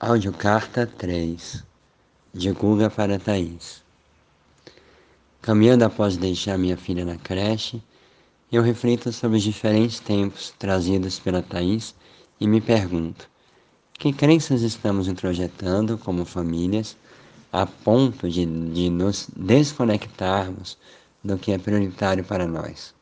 Áudio Carta 3 De Guga para Thaís Caminhando após deixar minha filha na creche, eu reflito sobre os diferentes tempos trazidos pela Thaís e me pergunto: que crenças estamos introjetando como famílias a ponto de, de nos desconectarmos do que é prioritário para nós?